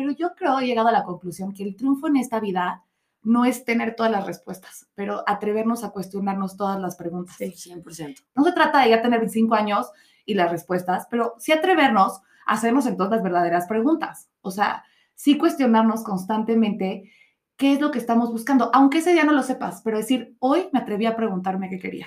pero yo creo, he llegado a la conclusión que el triunfo en esta vida no es tener todas las respuestas, pero atrevernos a cuestionarnos todas las preguntas. Sí, 100%. No se trata de ya tener 25 años y las respuestas, pero sí atrevernos a hacernos entonces las verdaderas preguntas. O sea, sí cuestionarnos constantemente qué es lo que estamos buscando, aunque ese día no lo sepas, pero decir, hoy me atreví a preguntarme qué quería.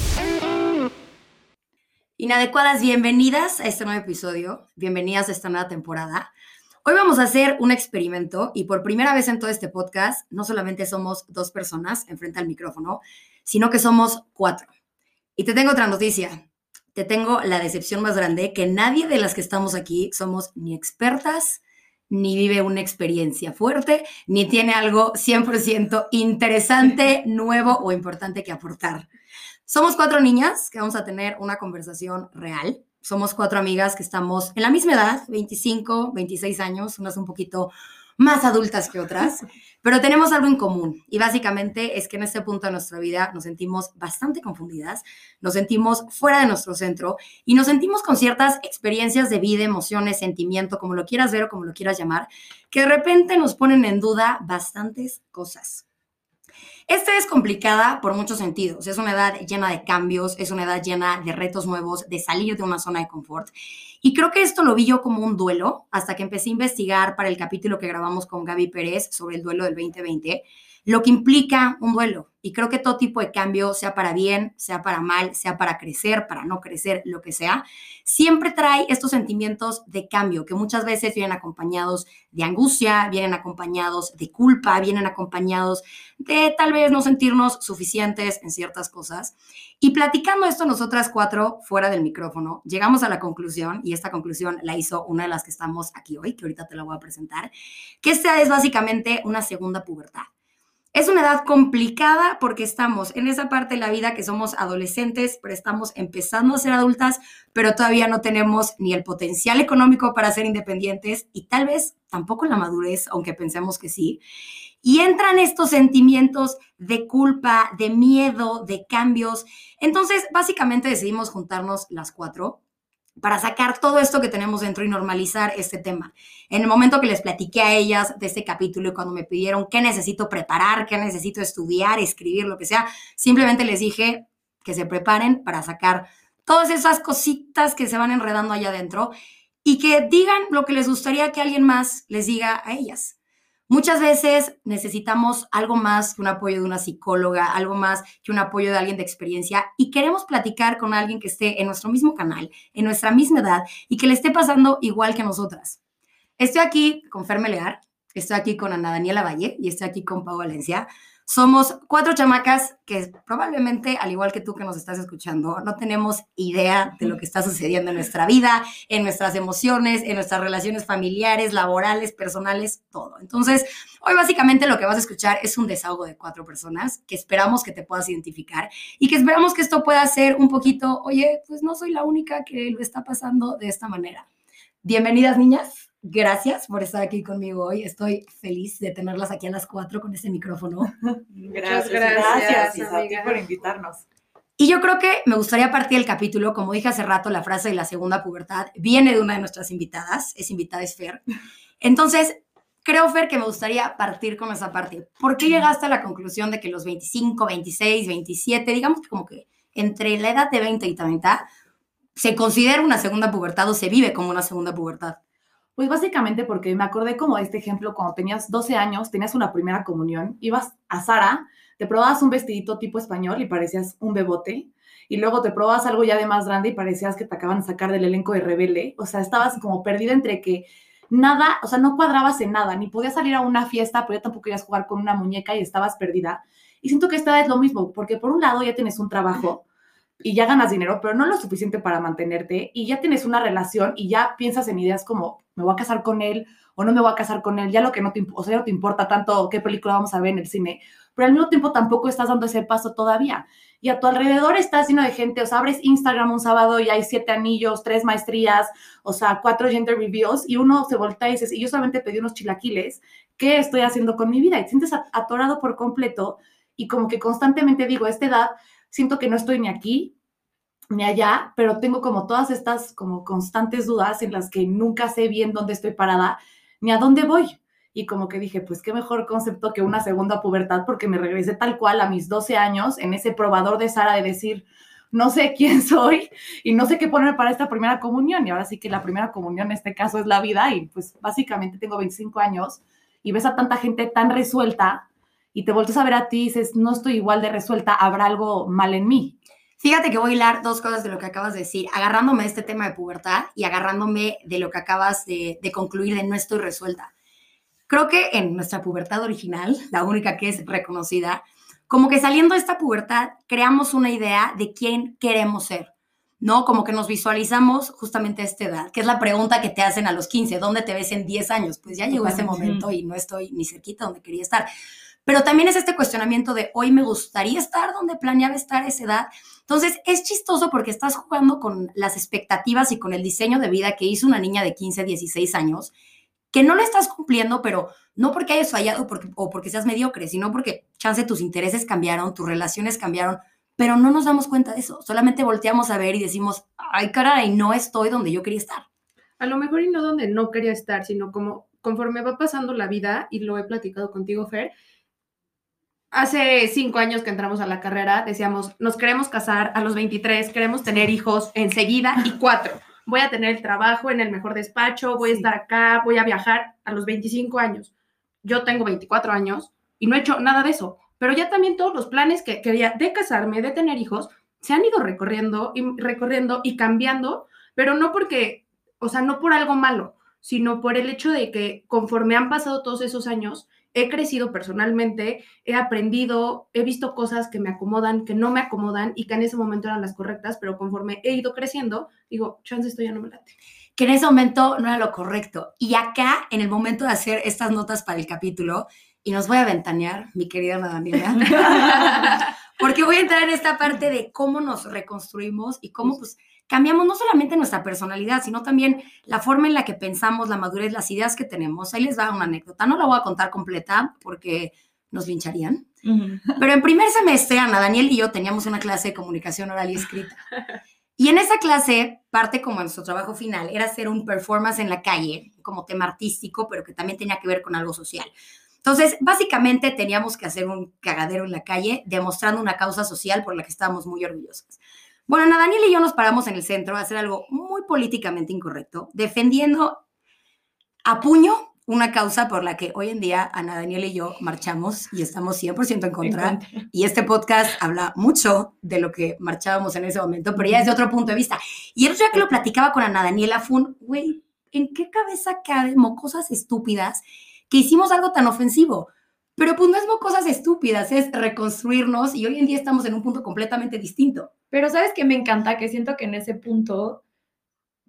Inadecuadas, bienvenidas a este nuevo episodio, bienvenidas a esta nueva temporada. Hoy vamos a hacer un experimento y por primera vez en todo este podcast no solamente somos dos personas enfrente al micrófono, sino que somos cuatro. Y te tengo otra noticia, te tengo la decepción más grande, que nadie de las que estamos aquí somos ni expertas, ni vive una experiencia fuerte, ni tiene algo 100% interesante, nuevo o importante que aportar. Somos cuatro niñas que vamos a tener una conversación real. Somos cuatro amigas que estamos en la misma edad, 25, 26 años, unas un poquito más adultas que otras, pero tenemos algo en común y básicamente es que en este punto de nuestra vida nos sentimos bastante confundidas, nos sentimos fuera de nuestro centro y nos sentimos con ciertas experiencias de vida, emociones, sentimiento, como lo quieras ver o como lo quieras llamar, que de repente nos ponen en duda bastantes cosas. Esta es complicada por muchos sentidos. Es una edad llena de cambios, es una edad llena de retos nuevos, de salir de una zona de confort. Y creo que esto lo vi yo como un duelo hasta que empecé a investigar para el capítulo que grabamos con Gaby Pérez sobre el duelo del 2020 lo que implica un duelo. Y creo que todo tipo de cambio, sea para bien, sea para mal, sea para crecer, para no crecer, lo que sea, siempre trae estos sentimientos de cambio que muchas veces vienen acompañados de angustia, vienen acompañados de culpa, vienen acompañados de tal vez no sentirnos suficientes en ciertas cosas. Y platicando esto nosotras cuatro fuera del micrófono, llegamos a la conclusión, y esta conclusión la hizo una de las que estamos aquí hoy, que ahorita te la voy a presentar, que esta es básicamente una segunda pubertad. Es una edad complicada porque estamos en esa parte de la vida que somos adolescentes, pero estamos empezando a ser adultas, pero todavía no tenemos ni el potencial económico para ser independientes y tal vez tampoco la madurez, aunque pensemos que sí. Y entran estos sentimientos de culpa, de miedo, de cambios. Entonces, básicamente decidimos juntarnos las cuatro para sacar todo esto que tenemos dentro y normalizar este tema. En el momento que les platiqué a ellas de este capítulo y cuando me pidieron qué necesito preparar, qué necesito estudiar, escribir, lo que sea, simplemente les dije que se preparen para sacar todas esas cositas que se van enredando allá adentro y que digan lo que les gustaría que alguien más les diga a ellas. Muchas veces necesitamos algo más que un apoyo de una psicóloga, algo más que un apoyo de alguien de experiencia y queremos platicar con alguien que esté en nuestro mismo canal, en nuestra misma edad y que le esté pasando igual que nosotras. Estoy aquí con Fer estoy aquí con Ana Daniela Valle y estoy aquí con Pau Valencia. Somos cuatro chamacas que probablemente, al igual que tú que nos estás escuchando, no tenemos idea de lo que está sucediendo en nuestra vida, en nuestras emociones, en nuestras relaciones familiares, laborales, personales, todo. Entonces, hoy básicamente lo que vas a escuchar es un desahogo de cuatro personas que esperamos que te puedas identificar y que esperamos que esto pueda ser un poquito, oye, pues no soy la única que lo está pasando de esta manera. Bienvenidas, niñas. Gracias por estar aquí conmigo hoy. Estoy feliz de tenerlas aquí a las cuatro con este micrófono. Gracias, gracias, gracias por invitarnos. Y yo creo que me gustaría partir el capítulo, como dije hace rato, la frase de la segunda pubertad viene de una de nuestras invitadas, es invitada es Fer. Entonces, creo, Fer, que me gustaría partir con esa parte. ¿Por qué llegaste a la conclusión de que los 25, 26, 27, digamos que como que entre la edad de 20 y 30, se considera una segunda pubertad o se vive como una segunda pubertad? Pues básicamente porque me acordé como de este ejemplo, cuando tenías 12 años, tenías una primera comunión, ibas a Sara, te probabas un vestidito tipo español y parecías un bebote, y luego te probabas algo ya de más grande y parecías que te acaban de sacar del elenco de Rebelde, o sea, estabas como perdida entre que nada, o sea, no cuadrabas en nada, ni podías salir a una fiesta, pero ya tampoco querías jugar con una muñeca y estabas perdida. Y siento que esta es lo mismo, porque por un lado ya tienes un trabajo, y ya ganas dinero, pero no lo suficiente para mantenerte y ya tienes una relación y ya piensas en ideas como me voy a casar con él o no me voy a casar con él, ya lo que no te, o sea, no te importa tanto qué película vamos a ver en el cine, pero al mismo tiempo tampoco estás dando ese paso todavía. Y a tu alrededor estás lleno de gente, o sea, abres Instagram un sábado y hay siete anillos, tres maestrías, o sea, cuatro gender reveals, y uno se voltea y dices, y yo solamente pedí unos chilaquiles, ¿qué estoy haciendo con mi vida? Y te sientes atorado por completo y como que constantemente digo, a esta edad siento que no estoy ni aquí ni allá, pero tengo como todas estas como constantes dudas en las que nunca sé bien dónde estoy parada ni a dónde voy. Y como que dije, pues qué mejor concepto que una segunda pubertad porque me regresé tal cual a mis 12 años en ese probador de Sara de decir, no sé quién soy y no sé qué poner para esta primera comunión. Y ahora sí que la primera comunión en este caso es la vida y pues básicamente tengo 25 años y ves a tanta gente tan resuelta y te vuelves a ver a ti y dices, no estoy igual de resuelta, habrá algo mal en mí. Fíjate que voy a hilar dos cosas de lo que acabas de decir, agarrándome de este tema de pubertad y agarrándome de lo que acabas de, de concluir de no estoy resuelta. Creo que en nuestra pubertad original, la única que es reconocida, como que saliendo de esta pubertad, creamos una idea de quién queremos ser, ¿no? Como que nos visualizamos justamente a esta edad, que es la pregunta que te hacen a los 15, ¿dónde te ves en 10 años? Pues ya llegó ese momento y no estoy ni cerquita donde quería estar. Pero también es este cuestionamiento de hoy me gustaría estar donde planeaba estar a esa edad. Entonces es chistoso porque estás jugando con las expectativas y con el diseño de vida que hizo una niña de 15, 16 años que no lo estás cumpliendo, pero no porque hayas fallado o porque seas mediocre, sino porque chance tus intereses cambiaron, tus relaciones cambiaron, pero no nos damos cuenta de eso. Solamente volteamos a ver y decimos, ay, caray, no estoy donde yo quería estar. A lo mejor y no donde no quería estar, sino como conforme va pasando la vida, y lo he platicado contigo, Fer, hace cinco años que entramos a la carrera, decíamos, nos queremos casar a los 23, queremos tener hijos enseguida y cuatro voy a tener el trabajo en el mejor despacho, voy a estar acá, voy a viajar a los 25 años. Yo tengo 24 años y no he hecho nada de eso, pero ya también todos los planes que quería de casarme, de tener hijos, se han ido recorriendo y recorriendo y cambiando, pero no porque, o sea, no por algo malo, sino por el hecho de que conforme han pasado todos esos años, he crecido personalmente, he aprendido, he visto cosas que me acomodan, que no me acomodan y que en ese momento eran las correctas, pero conforme he ido creciendo, digo, chance esto ya no me late. Que en ese momento no era lo correcto. Y acá, en el momento de hacer estas notas para el capítulo, y nos voy a ventanear, mi querida Daniela, porque voy a entrar en esta parte de cómo nos reconstruimos y cómo, pues, cambiamos no solamente nuestra personalidad, sino también la forma en la que pensamos, la madurez, las ideas que tenemos. Ahí les da una anécdota. No la voy a contar completa porque nos lincharían. Pero en primer semestre, Ana Daniel y yo teníamos una clase de comunicación oral y escrita. Y en esa clase, parte como nuestro trabajo final, era hacer un performance en la calle, como tema artístico, pero que también tenía que ver con algo social. Entonces, básicamente teníamos que hacer un cagadero en la calle, demostrando una causa social por la que estábamos muy orgullosas. Bueno, Ana Daniel y yo nos paramos en el centro a hacer algo muy políticamente incorrecto, defendiendo a puño una causa por la que hoy en día Ana Daniel y yo marchamos y estamos 100% en contra. Y este podcast habla mucho de lo que marchábamos en ese momento, pero ya desde otro punto de vista. Y el otro día que lo platicaba con Ana Daniela fue un, güey, ¿en qué cabeza caben cosas estúpidas que hicimos algo tan ofensivo? Pero pues no es cosas estúpidas, es reconstruirnos y hoy en día estamos en un punto completamente distinto. Pero sabes que me encanta que siento que en ese punto,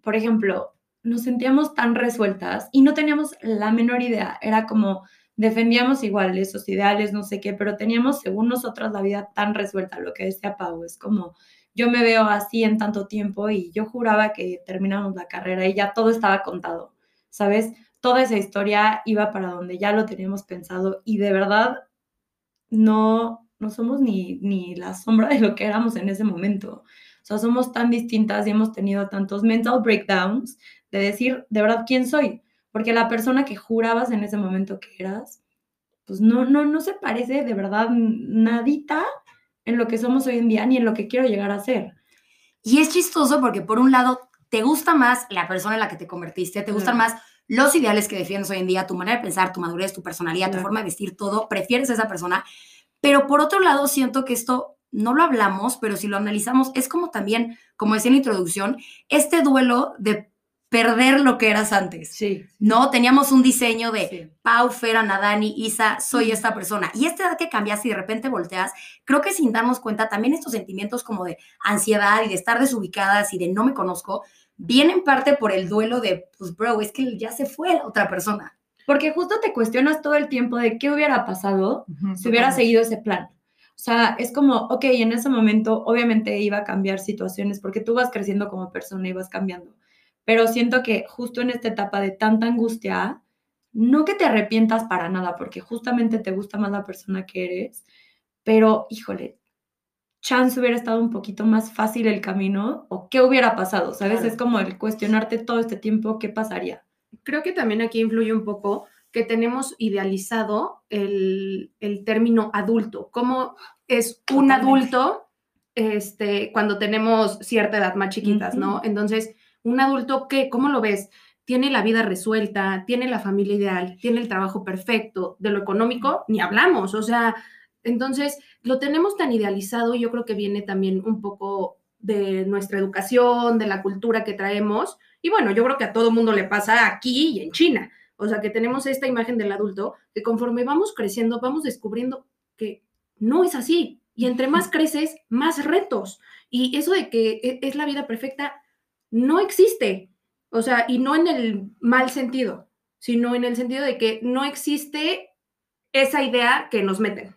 por ejemplo, nos sentíamos tan resueltas y no teníamos la menor idea. Era como defendíamos igual esos ideales, no sé qué, pero teníamos, según nosotras, la vida tan resuelta, lo que decía Pau, es como yo me veo así en tanto tiempo y yo juraba que terminamos la carrera y ya todo estaba contado, ¿sabes? Toda esa historia iba para donde ya lo teníamos pensado y de verdad no, no somos ni, ni la sombra de lo que éramos en ese momento. O sea, somos tan distintas y hemos tenido tantos mental breakdowns de decir, de verdad, ¿quién soy? Porque la persona que jurabas en ese momento que eras, pues no, no, no se parece de verdad nadita en lo que somos hoy en día ni en lo que quiero llegar a ser. Y es chistoso porque por un lado te gusta más la persona en la que te convertiste, te gustan más los ideales que defiendes hoy en día, tu manera de pensar, tu madurez, tu personalidad, tu forma de vestir, todo, prefieres a esa persona pero por otro lado, siento que esto no lo hablamos, pero si lo analizamos, es como también, como decía en la introducción, este duelo de perder lo que eras antes. Sí. No, teníamos un diseño de Pau, Fera, Nadani, Isa, soy esta persona. Y esta edad que cambias y de repente volteas, creo que sin darnos cuenta, también estos sentimientos como de ansiedad y de estar desubicadas y de no me conozco, viene en parte por el duelo de, pues, bro, es que ya se fue la otra persona. Porque justo te cuestionas todo el tiempo de qué hubiera pasado si hubiera seguido ese plan. O sea, es como, ok, en ese momento obviamente iba a cambiar situaciones porque tú vas creciendo como persona y vas cambiando. Pero siento que justo en esta etapa de tanta angustia, no que te arrepientas para nada, porque justamente te gusta más la persona que eres, pero híjole, chance hubiera estado un poquito más fácil el camino o qué hubiera pasado, ¿sabes? Claro. Es como el cuestionarte todo este tiempo qué pasaría. creo que también aquí influye un poco que tenemos idealizado el, el término adulto, cómo es un Totalmente. adulto este, cuando tenemos cierta edad más chiquitas, ¿no? Entonces, un adulto, ¿qué? ¿Cómo lo ves? Tiene la vida resuelta, tiene la familia ideal, tiene el trabajo perfecto, de lo económico, ni hablamos, o sea, entonces lo tenemos tan idealizado y yo creo que viene también un poco de nuestra educación, de la cultura que traemos, y bueno, yo creo que a todo mundo le pasa aquí y en China. O sea, que tenemos esta imagen del adulto que conforme vamos creciendo, vamos descubriendo que no es así. Y entre más creces, más retos. Y eso de que e- es la vida perfecta no existe. O sea, y no en el mal sentido, sino en el sentido de que no existe esa idea que nos meten.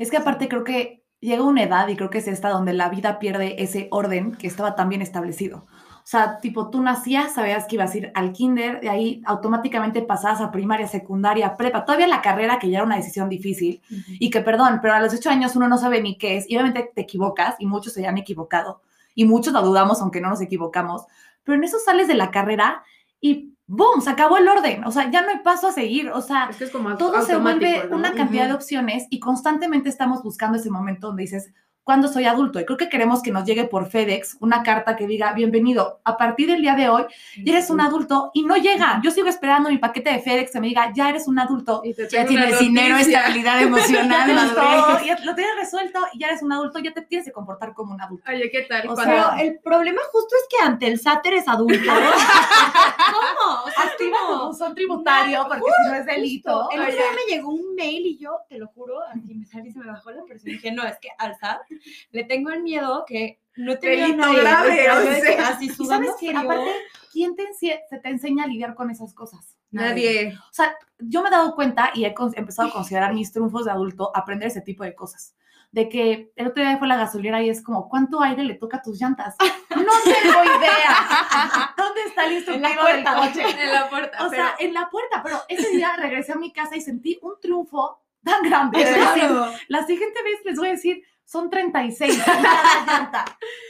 Es que aparte creo que llega una edad y creo que es esta donde la vida pierde ese orden que estaba tan bien establecido. O sea, tipo, tú nacías, sabías que ibas a ir al kinder, de ahí automáticamente pasabas a primaria, secundaria, prepa, todavía la carrera que ya era una decisión difícil y que, perdón, pero a los ocho años uno no sabe ni qué es y obviamente te equivocas y muchos se han equivocado y muchos lo dudamos aunque no nos equivocamos, pero en eso sales de la carrera y ¡boom! Se acabó el orden, o sea, ya no hay paso a seguir, o sea, Es que es como todo se vuelve una cantidad de opciones y constantemente estamos buscando ese momento donde dices, ¿cuándo soy adulto? Y creo que queremos que nos llegue por FedEx una carta que diga, bienvenido, a partir del día de hoy ya eres un adulto y no llega. Yo sigo esperando mi paquete de FedEx que me diga, ya eres un adulto. Y te Ya tienes dinero, estabilidad emocional, todo, ya lo tienes resuelto y ya eres un adulto, ya te tienes que comportar como un adulto. Oye, ¿qué tal? O Cuando- sea, el problema justo es que ante el SAT eres adulto. ¿Cómo? O sea, como- buzón tributario porque si no es delito. El otro día me llegó un mail y yo, te lo juro, así me salí y se me bajó la presión. Dije, no, es que al SAT le tengo el miedo que no Delito nadie, grave, o sea. así Y sabes que aparte, ¿quién te, se te enseña a lidiar con esas cosas? Nadie. O sea, yo me he dado cuenta y he empezado a considerar mis triunfos de adulto aprender ese tipo de cosas. De que el otro día fue la gasolinera y es como, ¿cuánto aire le toca a tus llantas? No tengo idea. ¿Dónde está el En la instructivo del puerta. coche? En la puerta. O pero- sea, en la puerta, pero ese día regresé a mi casa y sentí un triunfo tan grande. Claro. Decir, la siguiente vez les voy a decir, son 36 en cada llanta.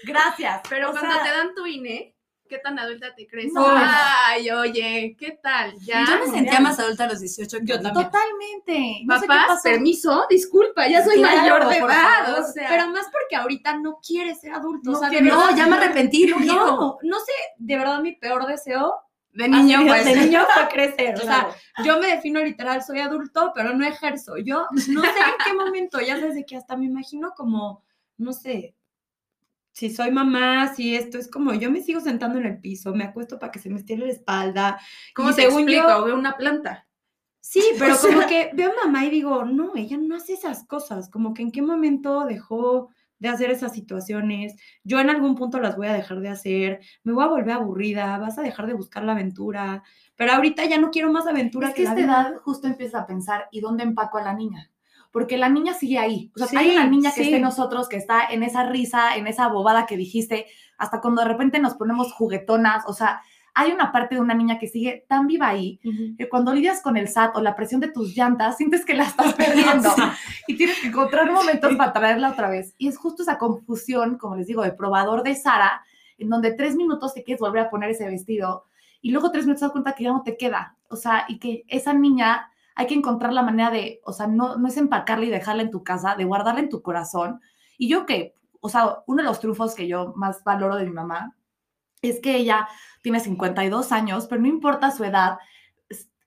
Gracias. Pero O cuando sea, te dan tu INE, ¿qué tan adulta te crees? No. Ay, oye, ¿qué tal? Ya. Yo me sentía más adulta a los 18 que Yo también. Totalmente. No Papás, permiso, disculpa, ya soy Claro, mayor de edad. favor. O sea, Pero más porque ahorita no quieres ser adulto. No o sea, No, ya me arrepentí, no. No, no sé, de verdad mi peor deseo de niño, así, pues. de niño fue crecer. O sea, yo me defino literal, soy adulto, pero no ejerzo. Yo no sé en qué momento, ya desde que hasta me imagino como, no sé, si soy mamá, si esto es como, yo me sigo sentando en el piso, me acuesto para que se me estire la espalda. ¿Cómo y te según explico? yo- Veo una planta. Sí, pero O sea- como que veo a mamá y digo, no, ella no hace esas cosas, como que en qué momento dejó de hacer esas situaciones, yo en algún punto las voy a dejar de hacer, me voy a volver aburrida, vas a dejar de buscar la aventura, pero ahorita ya no quiero más aventura Es que esta vida. edad justo empieza a pensar, ¿y dónde empaco a la niña? Porque la niña sigue ahí. O sea, Sí, hay una niña que sí. está en nosotros, que está en esa risa, en esa bobada que dijiste, hasta cuando de repente nos ponemos juguetonas. O sea, hay una parte de una niña que sigue tan viva ahí que cuando lidias con el SAT o la presión de tus llantas, sientes que la estás perdiendo y tienes que encontrar momentos para traerla otra vez. Y es justo esa confusión, como les digo, de probador de Sara, en donde tres minutos te quieres volver a poner ese vestido y luego tres minutos te das cuenta que ya no te queda. O sea, y que esa niña hay que encontrar la manera de, o sea, no, no es empacarla y dejarla en tu casa, de guardarla en tu corazón. Y yo que, o sea, uno de los triunfos que yo más valoro de mi mamá es que ella tiene 52 años, pero no importa su edad,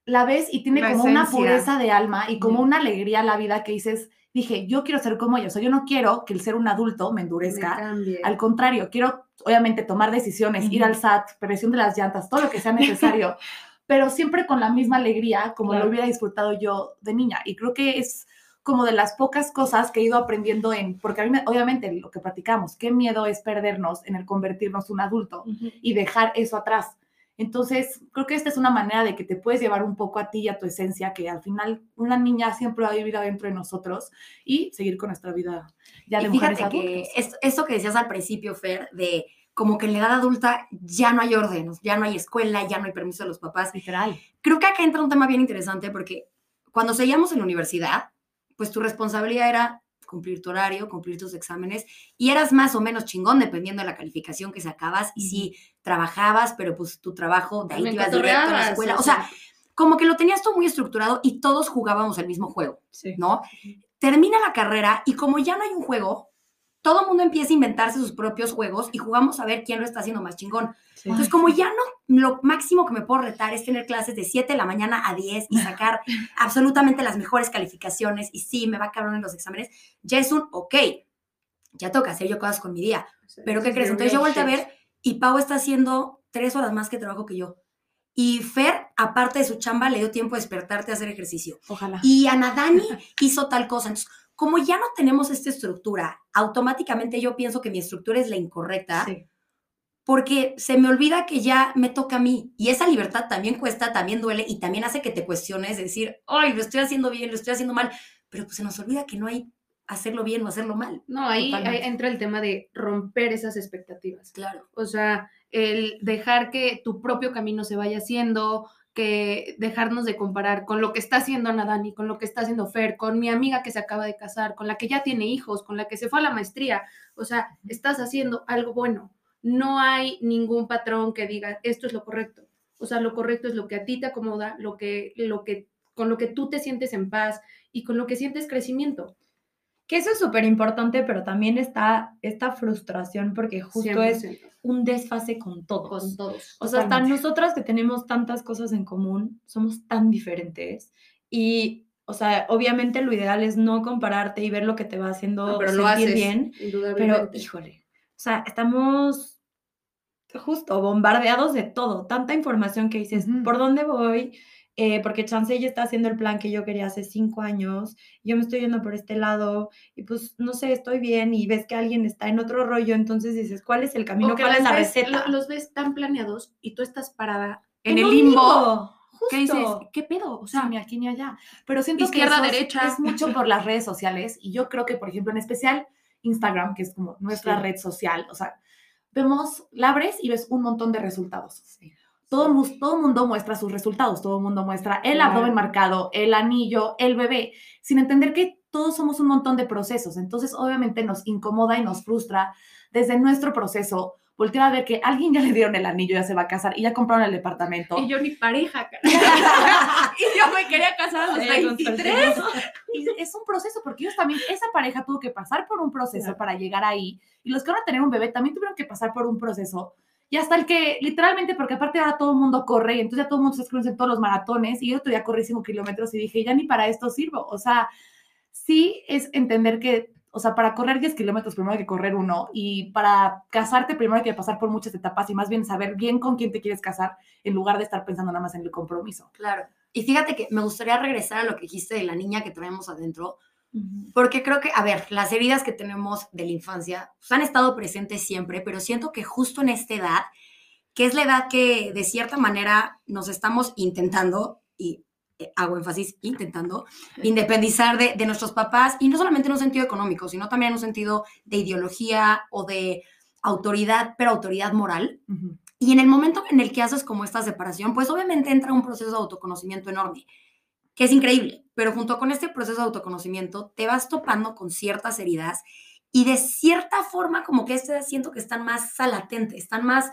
la ves y tiene La como una pureza de alma y como una alegría a la vida que dices, dije, yo quiero ser como ella, o sea, yo no quiero que el ser un adulto me endurezca, al contrario, quiero obviamente tomar decisiones, ir al SAT, presión de las llantas, todo lo que sea necesario, pero siempre con la misma alegría como Claro. lo hubiera disfrutado yo de niña. Y creo que es como de las pocas cosas que he ido aprendiendo en, porque a mí, me- obviamente, lo que platicamos, qué miedo es perdernos en el convertirnos un adulto y dejar eso atrás. Entonces, creo que esta es una manera de que te puedes llevar un poco a ti y a tu esencia, que al final una niña siempre va a vivir adentro de nosotros y seguir con nuestra vida ya de Y mujeres fíjate que adultas. es- esto que decías al principio, Fer, de como que en la edad adulta ya no hay orden, ya no hay escuela, ya no hay permiso de los papás. Literal. Creo que acá entra un tema bien interesante porque cuando seguíamos en la universidad, pues tu responsabilidad era cumplir tu horario, cumplir tus exámenes y eras más o menos chingón dependiendo de la calificación que sacabas y si trabajabas, pero pues tu trabajo de ahí te ibas directo a la escuela. O sea, como que lo tenías todo muy estructurado y todos jugábamos el mismo juego. Sí. ¿no? Termina la carrera y como ya no hay un juego, todo el mundo empieza a inventarse sus propios juegos y jugamos a ver quién lo está haciendo más chingón. Sí. Entonces, como ya no, lo máximo que me puedo retar es tener clases de 7 de la mañana a 10 y sacar absolutamente las mejores calificaciones y sí, me va cabrón en los exámenes, ya es un, ok, ya toca hacer yo cosas con mi día. Pero ¿qué crees? Entonces yo volteé a ver y Pau está haciendo tres horas más que trabajo que yo. Y Fer, aparte de su chamba, le dio tiempo de despertarte a hacer ejercicio Ojalá. y Ana Dani hizo tal cosa. Entonces, como ya no tenemos esta estructura, automáticamente yo pienso que mi estructura es la incorrecta Sí. porque se me olvida que ya me toca a mí. Y esa libertad también cuesta, también duele y también hace que te cuestiones, decir, ay, lo estoy haciendo bien, lo estoy haciendo mal. Pero pues se nos olvida que no hay hacerlo bien o hacerlo mal. No, ahí, entra el tema de romper esas expectativas. Claro. O sea, el dejar que tu propio camino se vaya haciendo, que dejarnos de comparar con lo que está haciendo Ana Dani, con lo que está haciendo Fer, con mi amiga que se acaba de casar, con la que ya tiene hijos, con la que se fue a la maestría. O sea, estás haciendo algo bueno. No hay ningún patrón que diga esto es lo correcto. O sea, lo correcto es lo que a ti te acomoda, lo que, lo que, con lo que tú te sientes en paz y con lo que sientes crecimiento. Que eso es súper importante, pero también está esta frustración porque justo es 100%, un desfase con todos. con todos. O sea, hasta nosotras que tenemos tantas cosas en común, somos tan diferentes. Y, o sea, obviamente lo ideal es no compararte y ver lo que te va haciendo No, pero lo sentir haces, bien. Pero, híjole, o sea, estamos justo bombardeados de todo, tanta información que dices, Ujú. ¿por dónde voy? Eh, porque Chance ya está haciendo el plan que yo quería hace cinco años, yo me estoy yendo por este lado y pues no sé, estoy bien y ves que alguien está en otro rollo, entonces dices, ¿cuál es el camino? ¿Cuál es la ves- receta? lo- los ves tan planeados y tú estás parada en, el un limbo. ¿Qué dices? ¿Qué pedo? O sea, ni aquí ni allá. Pero siento Izquierda, que derecha. es mucho por las redes sociales y yo creo que, por ejemplo, en especial Instagram, que es como nuestra Sí. red social, o sea, vemos, la abres y ves un montón de resultados. Todo, todo mundo muestra sus resultados, todo mundo muestra el abdomen marcado, el anillo, el bebé, sin entender que todos somos un montón de procesos. Entonces, obviamente nos incomoda y nos frustra desde nuestro proceso voltear a ver que alguien ya le dieron el anillo, ya se va a casar y ya compraron el departamento. y yo ni pareja, y yo me quería casar a los Ella con 23. sus Y es un proceso, porque ellos también, esa pareja tuvo que pasar por un proceso Claro. para llegar ahí. Y los que van a tener un bebé también tuvieron que pasar por un proceso. Y hasta el que, literalmente, porque aparte ahora todo el mundo corre, y entonces ya todo el mundo se inscribe en todos los maratones. Y yo otro día corrí 5 kilómetros y dije, ya ni para esto sirvo. O sea, sí es entender que, o sea, para correr 10 kilómetros primero hay que correr uno. Y para casarte primero hay que pasar por muchas etapas y más bien saber bien con quién te quieres casar en lugar de estar pensando nada más en el compromiso. Claro. Y fíjate que me gustaría regresar a lo que dijiste de la niña que traemos adentro. Porque creo que, a ver, las heridas que tenemos de la infancia pues, han estado presentes siempre, pero siento que justo en esta edad, que es la edad que de cierta manera nos estamos intentando, y eh, hago énfasis, intentando, independizar de, de nuestros papás, y no solamente en un sentido económico, sino también en un sentido de ideología o de autoridad, pero autoridad moral. Y en el momento en el que haces como esta separación, pues obviamente entra un proceso de autoconocimiento enorme, que es increíble, pero junto con este proceso de autoconocimiento te vas topando con ciertas heridas y de cierta forma como que este siento que están más latentes, están más,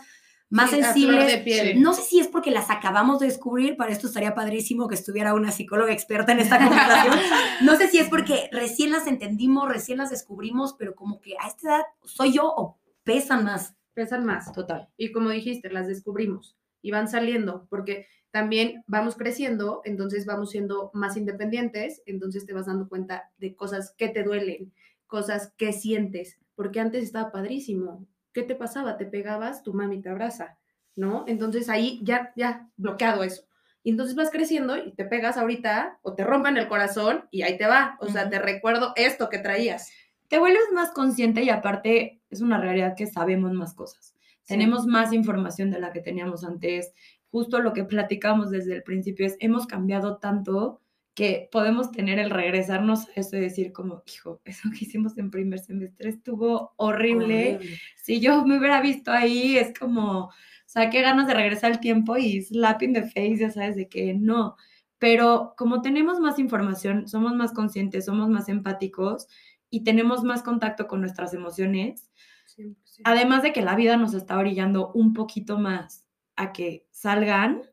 más Sí, sensibles. de piel. No sé si es porque las acabamos de descubrir, para esto estaría padrísimo que estuviera una psicóloga experta en esta conversación. No sé si es porque recién las entendimos, recién las descubrimos, pero como que a esta edad soy yo o pesan más. Pesan más. Total. Y como dijiste, las descubrimos y van saliendo, porque también vamos creciendo, entonces vamos siendo más independientes, entonces te vas dando cuenta de cosas que te duelen, cosas que sientes, porque antes estaba padrísimo. ¿Qué te pasaba? Te pegabas, tu mami te abraza, ¿no? Entonces ahí ya, ya, bloqueado eso. Y entonces vas creciendo y te pegas ahorita o te rompen el corazón y ahí te va. O sea, te recuerdo esto que traías. te vuelves más consciente y aparte es una realidad que sabemos más cosas. Sí. Tenemos más información de la que teníamos antes. Justo lo que platicamos desde el principio es, hemos cambiado tanto que podemos tener el regresarnos a eso y decir como, hijo, eso que hicimos en primer semestre estuvo horrible. Horrible. Si yo me hubiera visto ahí, es como, o sea, qué ganas de regresar al tiempo y slapping the face, ya sabes, de que no. Pero como tenemos más información, somos más conscientes, somos más empáticos y tenemos más contacto con nuestras emociones, 100%. además de que la vida nos está orillando un poquito más a que salgan,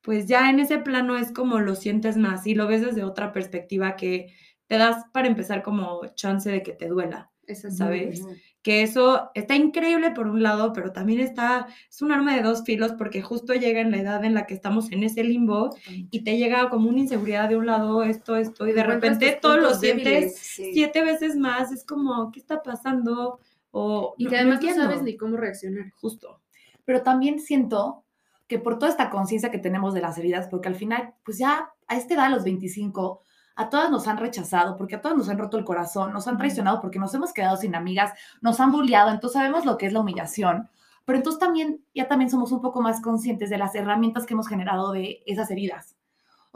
pues ya en ese plano es como lo sientes más y lo ves desde otra perspectiva que te das para empezar como chance de que te duela. ¿sabes? Que eso está increíble por un lado, pero también está, es un arma de dos filos porque justo llega en la edad en la que estamos en ese limbo y te llega como una inseguridad de un lado, esto, esto, y de repente todo lo sientes débiles. Sí. siete veces más, es como, ¿qué está pasando? O, Y no- que no además no, entiendo. sabes ni cómo reaccionar. Justo. Pero también siento que por toda esta conciencia que tenemos de las heridas, porque al final, pues ya a esta edad, a los 25, a todas nos han rechazado, porque a todas nos han roto el corazón, nos han traicionado porque nos hemos quedado sin amigas, nos han bulleado, entonces sabemos lo que es la humillación. Pero entonces también, ya también somos un poco más conscientes de las herramientas que hemos generado de esas heridas.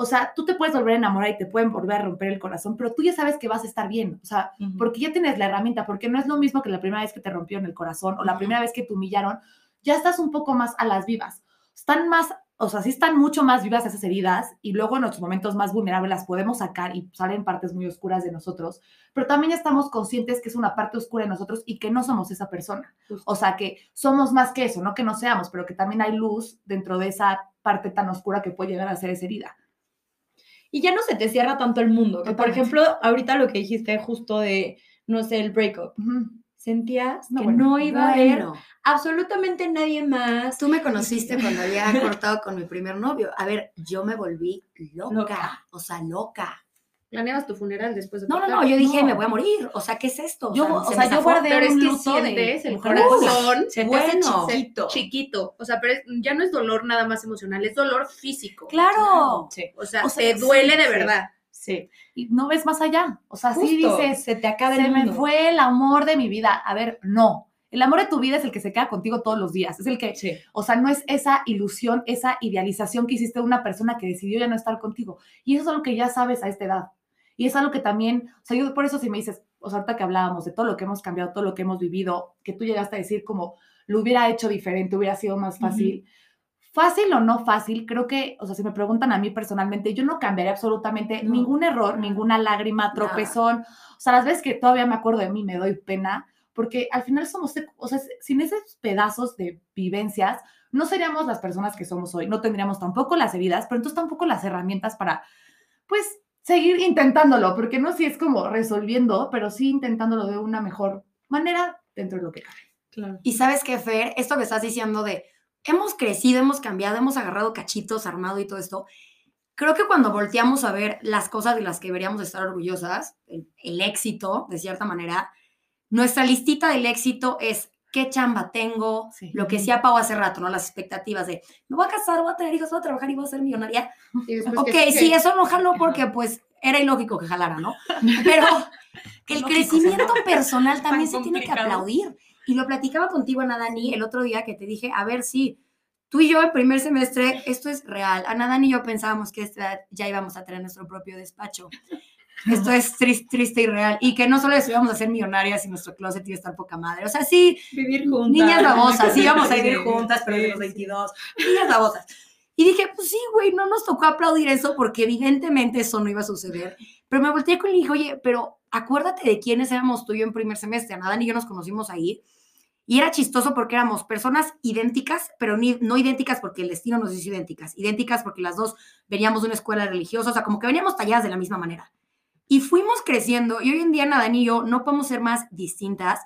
O sea, tú te puedes volver a enamorar y te pueden volver a romper el corazón, pero tú ya sabes que vas a estar bien. O sea, porque ya tienes la herramienta, porque no es lo mismo que la primera vez que te rompieron el corazón o la Ujú. primera vez que te humillaron, ya estás un poco más a las vivas. Están más, o sea, sí están mucho más vivas esas heridas y luego en nuestros momentos más vulnerables las podemos sacar y salen partes muy oscuras de nosotros, pero también estamos conscientes que es una parte oscura de nosotros y que no somos esa persona. O sea, que somos más que eso, no que no seamos, pero que también hay luz dentro de esa parte tan oscura que puede llegar a ser esa herida. Y ya no se te cierra tanto el mundo. Que, por ejemplo, ahorita lo que dijiste justo de, no sé, el breakup. Ujú. Sentías No, que bueno, no iba a haber absolutamente nadie más. tú me conociste cuando había cortado con mi primer novio. A ver, yo me volví loca, Loca. o sea, loca. Planeabas tu funeral después de No, no, cortar. no, yo dije, No. me voy a morir. O sea, ¿qué es esto? Yo, se o me sea, yo guardé Pero es un que luto de sientes el corazón Se te hace Bueno. chiquito. chiquito. O sea, pero es- ya no es dolor nada más emocional, es dolor físico. Claro. Sí. O sea, O sea, te duele sí, de verdad. Sí. Y no ves más allá. O sea, sí dices, se te acaba se el me mundo. fue el amor de mi vida. A ver, no. El amor de tu vida es el que se queda contigo todos los días. Es el que, Sí. o sea, no es esa ilusión, esa idealización que hiciste de una persona que decidió ya no estar contigo. Y eso es algo que ya sabes a esta edad. Y es algo que también, o sea, yo por eso si me dices, o sea, ahorita que hablábamos de todo lo que hemos cambiado, todo lo que hemos vivido, que tú llegaste a decir como lo hubiera hecho diferente, hubiera sido más fácil. Fácil o no fácil, creo que, o sea, si me preguntan a mí personalmente, yo no cambiaría absolutamente No. ningún error, ninguna lágrima, tropezón. O sea, las veces que todavía me acuerdo de mí me doy pena, porque al final somos, o sea, sin esos pedazos de vivencias, no seríamos las personas que somos hoy, no tendríamos tampoco las heridas, pero entonces tampoco las herramientas para, pues, seguir intentándolo, porque no si es como resolviendo, pero sí intentándolo de una mejor manera dentro de lo que cabe. Claro. Y sabes qué, Fer, esto que estás diciendo de hemos crecido, hemos cambiado, hemos agarrado cachitos, armado y todo esto. Creo que cuando volteamos a ver las cosas de las que deberíamos estar orgullosas, el, el éxito, de cierta manera, nuestra listita del éxito es qué chamba tengo, Sí. lo que decía Pau hace rato, ¿no? Las expectativas de me voy a casar, voy a tener hijos, voy a trabajar y voy a ser millonaria. Ok, que sí, eso no jaló porque pues era ilógico que jalara, ¿no? Pero el Lógico, crecimiento personal también se tiene que aplaudir. Y lo platicaba contigo, Ana Dani, el otro día que te dije, a ver, sí, tú y yo el primer semestre, esto es real. Ana Dani y yo pensábamos que esta ya íbamos a tener nuestro propio despacho. Esto es triste, triste y real. Y que no solo eso íbamos a ser millonarias y nuestro closet iba a estar poca madre. O sea, sí, Vivir juntas. niñas babosas, sí, íbamos a vivir juntas, pero de los sí. 22, niñas babosas. Y dije, pues sí, güey, no nos tocó aplaudir eso porque evidentemente eso no iba a suceder. Pero me volteé con él y dije, oye, pero acuérdate de quiénes éramos tú y yo en primer semestre. Dani y yo nos conocimos ahí. Y era chistoso porque éramos personas idénticas, pero ni- no idénticas porque el destino nos hizo idénticas. Idénticas porque las dos veníamos de una escuela religiosa, o sea, como que veníamos talladas de la misma manera. Y fuimos creciendo y hoy en día Ana Dani y yo no podemos ser más distintas,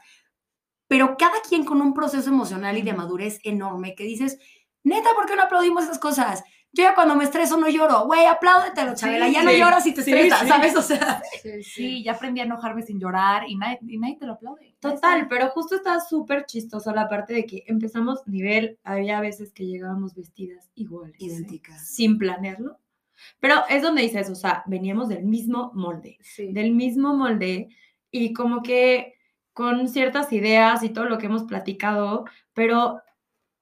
pero cada quien con un proceso emocional y de madurez enorme que dices, neta, ¿por qué no aplaudimos esas cosas? Yo ya cuando me estreso no lloro. Güey, apláudetelo, Chabela. ya no sí. lloras y te Sí, estresas, sí. ¿sabes? O sea, Sí, ya aprendí a enojarme sin llorar y nadie, y nadie te lo aplaude. Total, pero justo estaba súper chistoso la parte de que empezamos nivel, había veces que llegábamos vestidas iguales. idénticas. Sin planearlo. Pero es donde dices, o sea, veníamos del mismo molde, Sí. del mismo molde y como que con ciertas ideas y todo lo que hemos platicado, pero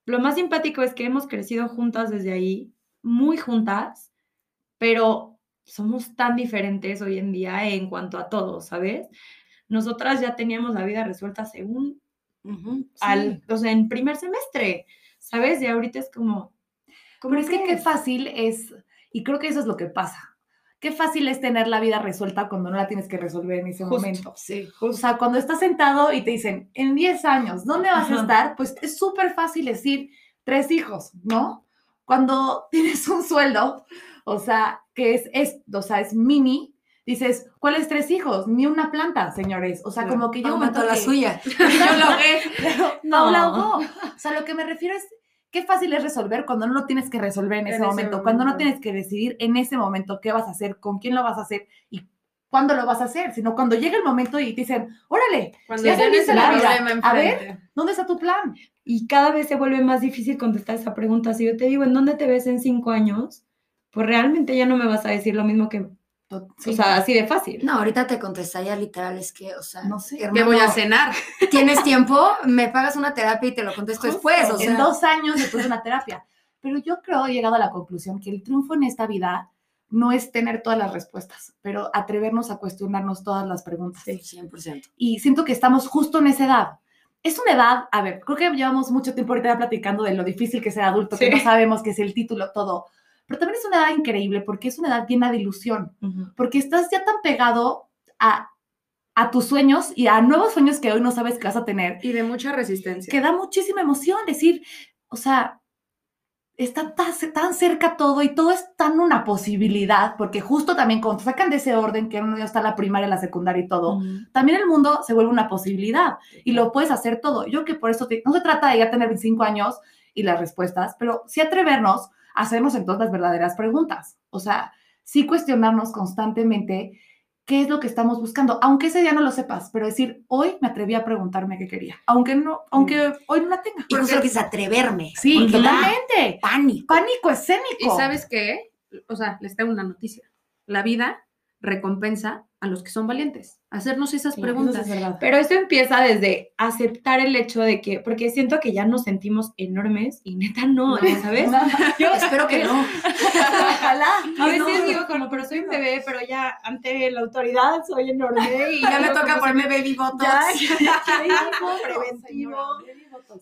lo más simpático es que hemos crecido juntas desde ahí, muy juntas, pero somos tan diferentes hoy en día en cuanto a todo, ¿sabes? Nosotras ya teníamos la vida resuelta según sí. al, o sea, en primer semestre, ¿sabes? Y ahorita es como, ¿cómo Pero es que qué fácil es, y creo que eso es lo que pasa. Qué fácil es tener la vida resuelta cuando no la tienes que resolver en ese Justo, momento. Sí. O sea, cuando estás sentado y te dicen, en 10 años, ¿dónde vas Ajá. a estar? Pues es súper fácil decir, tres hijos, ¿no? Cuando tienes un sueldo, o sea, que es, es, o sea, es mini, dices, ¿cuáles tres hijos? Ni una planta, señores. O sea, como que yo Aumentó la suya. Yo lo ahogué, pero no, No. la. O sea, lo que me refiero es qué fácil es resolver cuando no lo tienes que resolver en ese, En ese momento, cuando no tienes que decidir en ese momento qué vas a hacer, con quién lo vas a hacer y cuándo lo vas a hacer, sino cuando llega el momento y te dicen, órale, Cuando ya el la vida. A ver. ¿dónde está tu plan? Y cada vez se vuelve más difícil contestar esa pregunta. Si yo te digo, ¿en dónde te ves en cinco años? Pues realmente ya no me vas a decir lo mismo que, Sí. o sea, así de fácil. No, ahorita te contestaría literal, es que, o sea, No sé. ¿Qué hermano, voy a cenar? ¿Tienes tiempo? Me pagas una terapia y te lo contesto después, o sea. en dos años después de una terapia. Pero yo creo, he llegado a la conclusión que el triunfo en esta vida no es tener todas las respuestas, pero atrevernos a cuestionarnos todas las preguntas. 100%. y siento que estamos justo en esa edad. Es una edad, a ver, creo que llevamos mucho tiempo ahorita platicando de lo difícil que es ser adulto, que Sí. no sabemos qué es el título, todo, pero también es una edad increíble porque es una edad llena de ilusión, porque estás ya tan pegado a, a tus sueños y a nuevos sueños que hoy no sabes que vas a tener, Y de mucha resistencia. que da muchísima emoción decir, o sea, está tan, tan cerca todo y todo es tan una posibilidad, porque justo también cuando sacan de ese orden, que uno ya está la primaria, la secundaria y todo, también el mundo se vuelve una posibilidad y lo puedes hacer todo. Yo que por eso te- no se trata de ya tener 25 años y las respuestas, pero sí atrevernos hacernos entonces las verdaderas preguntas. O sea, sí cuestionarnos constantemente qué es lo que estamos buscando, aunque ese día no lo sepas, pero decir, hoy me atreví a preguntarme qué quería, aunque no, aunque hoy no la tenga. Y justo lo que es atreverme. Sí, totalmente. Pánico. Pánico escénico. ¿Y sabes qué? O sea, les tengo una noticia. La vida recompensa a los que son valientes. Hacernos esas preguntas. eso es. Pero esto empieza desde aceptar el hecho de que, porque siento que ya nos sentimos enormes y neta no, ¿eh? ¿sabes? Yo Espero que no. Ojalá. a veces No, digo como, pero soy un bebé, pero ya ante la autoridad soy enorme y Ya me toca ponerme baby botox. Ya, ya, preventivo.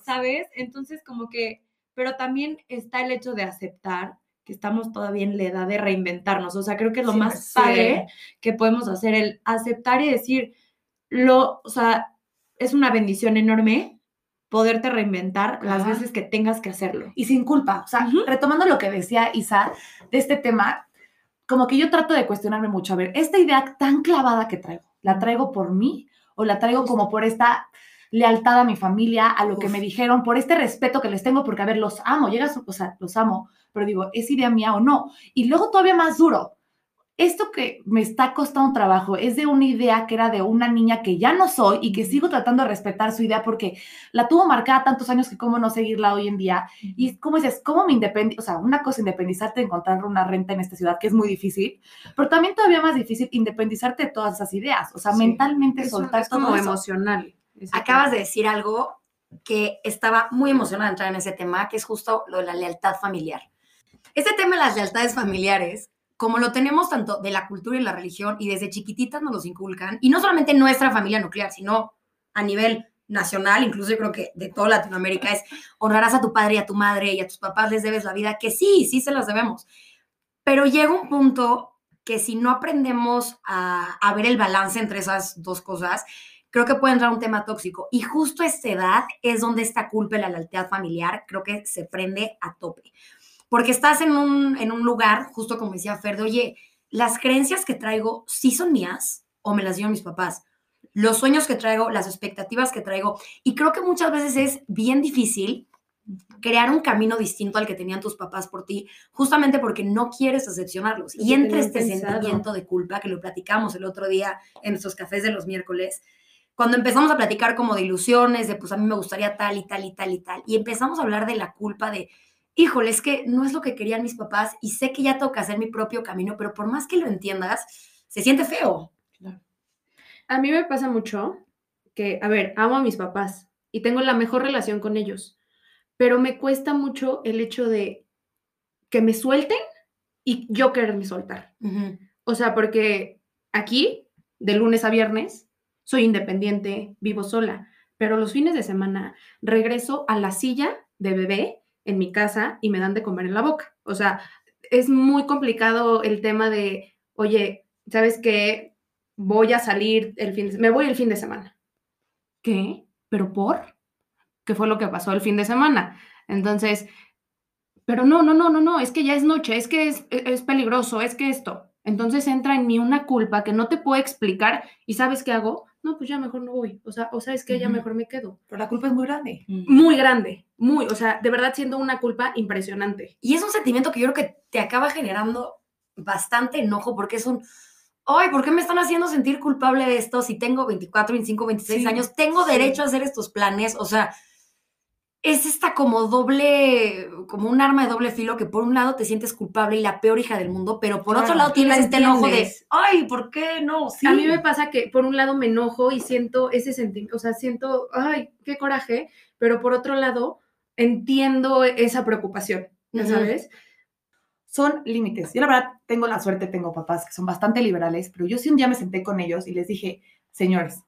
¿sabes? Entonces, como que, pero también está el hecho de aceptar que estamos todavía en la edad de reinventarnos. O sea, creo que es lo Sí, más sí. padre que podemos hacer, el aceptar y decir, lo, o sea, es una bendición enorme poderte reinventar las veces que tengas que hacerlo. y sin culpa. O sea, retomando lo que decía Isa de este tema, como que yo trato de cuestionarme mucho. A ver, esta idea tan clavada que traigo, ¿la traigo por mí o la traigo como por esta lealtad a mi familia, a lo que Uf. me dijeron, por este respeto que les tengo, porque, a ver, los amo, llegas, o sea, los amo, pero digo, ¿es idea mía o no? Y luego todavía más duro. Esto que me está costando trabajo es de una idea que era de una niña que ya no soy y que sigo tratando de respetar su idea porque la tuvo marcada tantos años que cómo no seguirla hoy en día. Y es como dices, ¿cómo me independizo? O sea, una cosa independizarte, encontrar una renta en esta ciudad, que es muy difícil, pero también todavía más difícil independizarte de todas esas ideas. O sea, Sí. mentalmente Es, soltar es como todo eso. emocional. Acabas de decir algo que estaba muy emocionada de entrar en ese tema, que es justo lo de la lealtad familiar. Este tema de las lealtades familiares, como lo tenemos tanto de la cultura y la religión, y desde chiquititas nos los inculcan, y no solamente en nuestra familia nuclear, sino a nivel nacional, incluso yo creo que de toda Latinoamérica, es honrarás a tu padre y a tu madre y a tus papás les debes la vida, que sí, sí se las debemos. Pero llega un punto que si no aprendemos a ver el balance entre esas dos cosas, creo que puede entrar un tema tóxico. Y justo a esta edad es donde esta culpa y la lealtad familiar creo que se prende a tope. Porque estás en un, en un lugar, justo como decía Fer, de, oye, las creencias que traigo sí son mías o me las dieron mis papás. Los sueños que traigo, las expectativas que traigo. Y creo que muchas veces es bien difícil crear un camino distinto al que tenían tus papás por ti, justamente porque no quieres decepcionarlos. Lo Y tenían este pensado. sentimiento de culpa que lo platicamos el otro día en nuestros cafés de los miércoles, cuando empezamos a platicar como de ilusiones, de pues a mí me gustaría tal y tal y tal y tal, y empezamos a hablar de la culpa de, híjole, es que no es lo que querían mis papás y sé que ya toca hacer mi propio camino, pero por más que lo entiendas, se siente feo. A mí me pasa mucho que, a ver, amo a mis papás y tengo la mejor relación con ellos, pero me cuesta mucho el hecho de que me suelten y yo quererme soltar. O sea, porque aquí, de lunes a viernes, soy independiente, vivo sola, pero los fines de semana regreso a la silla de bebé en mi casa y me dan de comer en la boca. O sea, es muy complicado el tema de, oye, ¿sabes qué? Voy a salir el fin de me voy el fin de semana. ¿Qué? ¿Pero por? ¿Qué fue lo que pasó el fin de semana? Entonces, pero no, no, no, no, no, es que ya es noche, es que es, e, es peligroso, es que esto. Entonces entra en mí una culpa que no te puedo explicar y ¿sabes qué hago? No, pues ya mejor no voy. O sea, o sabes que ya mejor me quedo. Pero la culpa es muy grande. Muy grande, muy, o sea, de verdad siendo una culpa impresionante. Y es un sentimiento que yo creo que te acaba generando bastante enojo porque es un, ay, ¿por qué me están haciendo sentir culpable de esto si tengo 24, 25, 26 Sí, años? Tengo sí. derecho a hacer estos planes. O sea, es esta como doble, como un arma de doble filo que por un lado te sientes culpable y la peor hija del mundo, pero por otro lado tienes este enojo de, ay, ¿por qué no? Sí. A mí me pasa que por un lado me enojo y siento ese sentimiento, o sea, siento, ay, qué coraje, pero por otro lado entiendo esa preocupación, ¿ya sabes? son límites. Yo la verdad tengo la suerte, tengo papás que son bastante liberales, pero yo sí un día me senté con ellos y les dije, señores,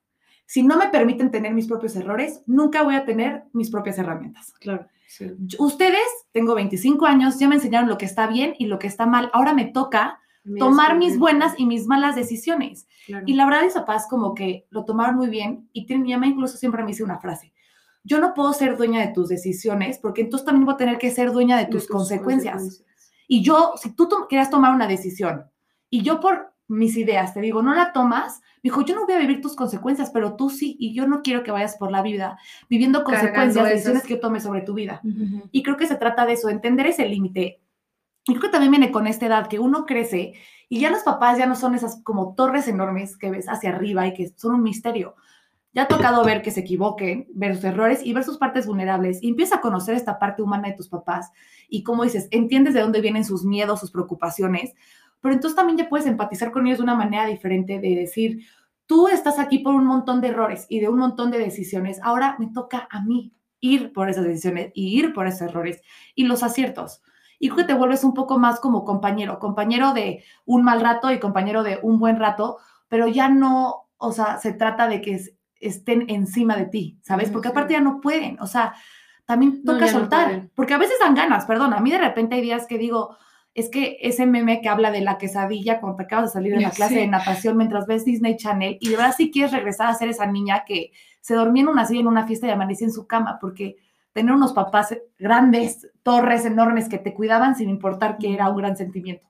si no me permiten tener mis propios errores, nunca voy a tener mis propias herramientas. Claro. Sí. Ustedes, tengo 25 años, ya me enseñaron lo que está bien y lo que está mal. Ahora me toca tomar mis buenas y mis malas decisiones. Y la verdad, mis papás como que lo tomaron muy bien y tienen- mi mamá incluso siempre me dice una frase. Yo no puedo ser dueña de tus decisiones porque entonces también voy a tener que ser dueña de tus, consecuencias. Y yo, si tú to- querías tomar una decisión y yo por mis ideas te digo, no la tomas, me dijo, yo no voy a vivir tus consecuencias, pero tú sí, y yo no quiero que vayas por la vida viviendo consecuencias de decisiones que yo tome sobre tu vida. Y creo que se trata de eso, entender ese límite. Y creo que también viene con esta edad que uno crece y ya los papás ya no son esas como torres enormes que ves hacia arriba y que son un misterio. Ya ha tocado ver que se equivoquen, ver sus errores y ver sus partes vulnerables. Y empieza a conocer esta parte humana de tus papás. Y como dices, entiendes de dónde vienen sus miedos, sus preocupaciones. Pero entonces también ya puedes empatizar con ellos de una manera diferente de decir, tú estás aquí por un montón de errores y de un montón de decisiones. Ahora me toca a mí ir por esas decisiones y ir por esos errores y los aciertos. Y creo que te vuelves un poco más como compañero, compañero de un mal rato y compañero de un buen rato, pero ya no, o sea, se trata de que es- estén encima de ti, ¿sabes? Ujú, Porque aparte ya no pueden, o sea, también No, toca no soltar, pueden. porque a veces dan ganas, perdón, a mí de repente hay días que digo, es que ese meme que habla de la quesadilla cuando te acabas de salir de la clase sé. de natación mientras ves Disney Channel y de verdad si quieres regresar a ser esa niña que se dormía en una silla en una fiesta y amanecía en su cama, porque tener unos papás grandes, torres enormes que te cuidaban sin importar que era un gran sentimiento.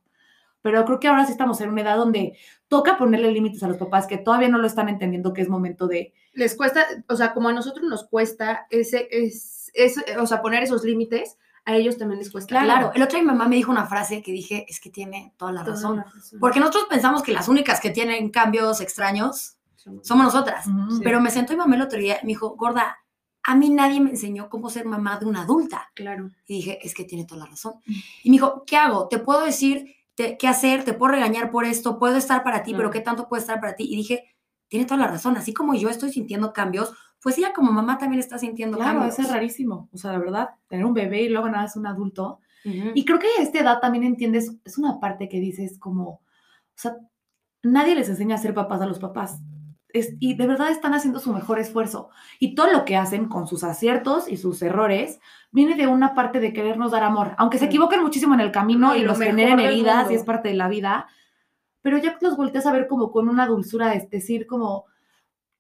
Pero creo que ahora sí estamos en una edad donde toca ponerle límites a los papás que todavía no lo están entendiendo que es momento de... Les cuesta, o sea, como a nosotros nos cuesta ese, es, es, o sea, poner esos límites, a ellos también les cuesta. Claro, el otro día mi mamá me dijo una frase que dije, es que tiene toda la Toda razón. la razón. Porque nosotros pensamos que las únicas que tienen cambios extraños somos nosotras. Sí. Pero me sentó mi mamá el otro día y me dijo, gorda, a mí nadie me enseñó cómo ser mamá de una adulta. Claro. Y dije, es que tiene toda la razón. Y me dijo, ¿qué hago? Te puedo decir te- qué hacer, te puedo regañar por esto, puedo estar para ti, pero Claro. ¿qué tanto puedo estar para ti? Y dije, tiene toda la razón. Así como yo estoy sintiendo cambios, pues ella como mamá también está sintiendo Claro, cambios. eso es rarísimo. O sea, la verdad, tener un bebé y luego nada es un adulto. Ujú. Y creo que a esta edad también entiendes, es una parte que dices como, o sea, nadie les enseña a ser papás a los papás. Es- y de verdad están haciendo su mejor esfuerzo. Y todo lo que hacen con sus aciertos y sus errores viene de una parte de querernos dar amor. Aunque se Sí. equivoquen muchísimo en el camino No, y y lo nos mejor generen heridas y es parte de la vida, pero ya los volteas a ver como con una dulzura, es decir, como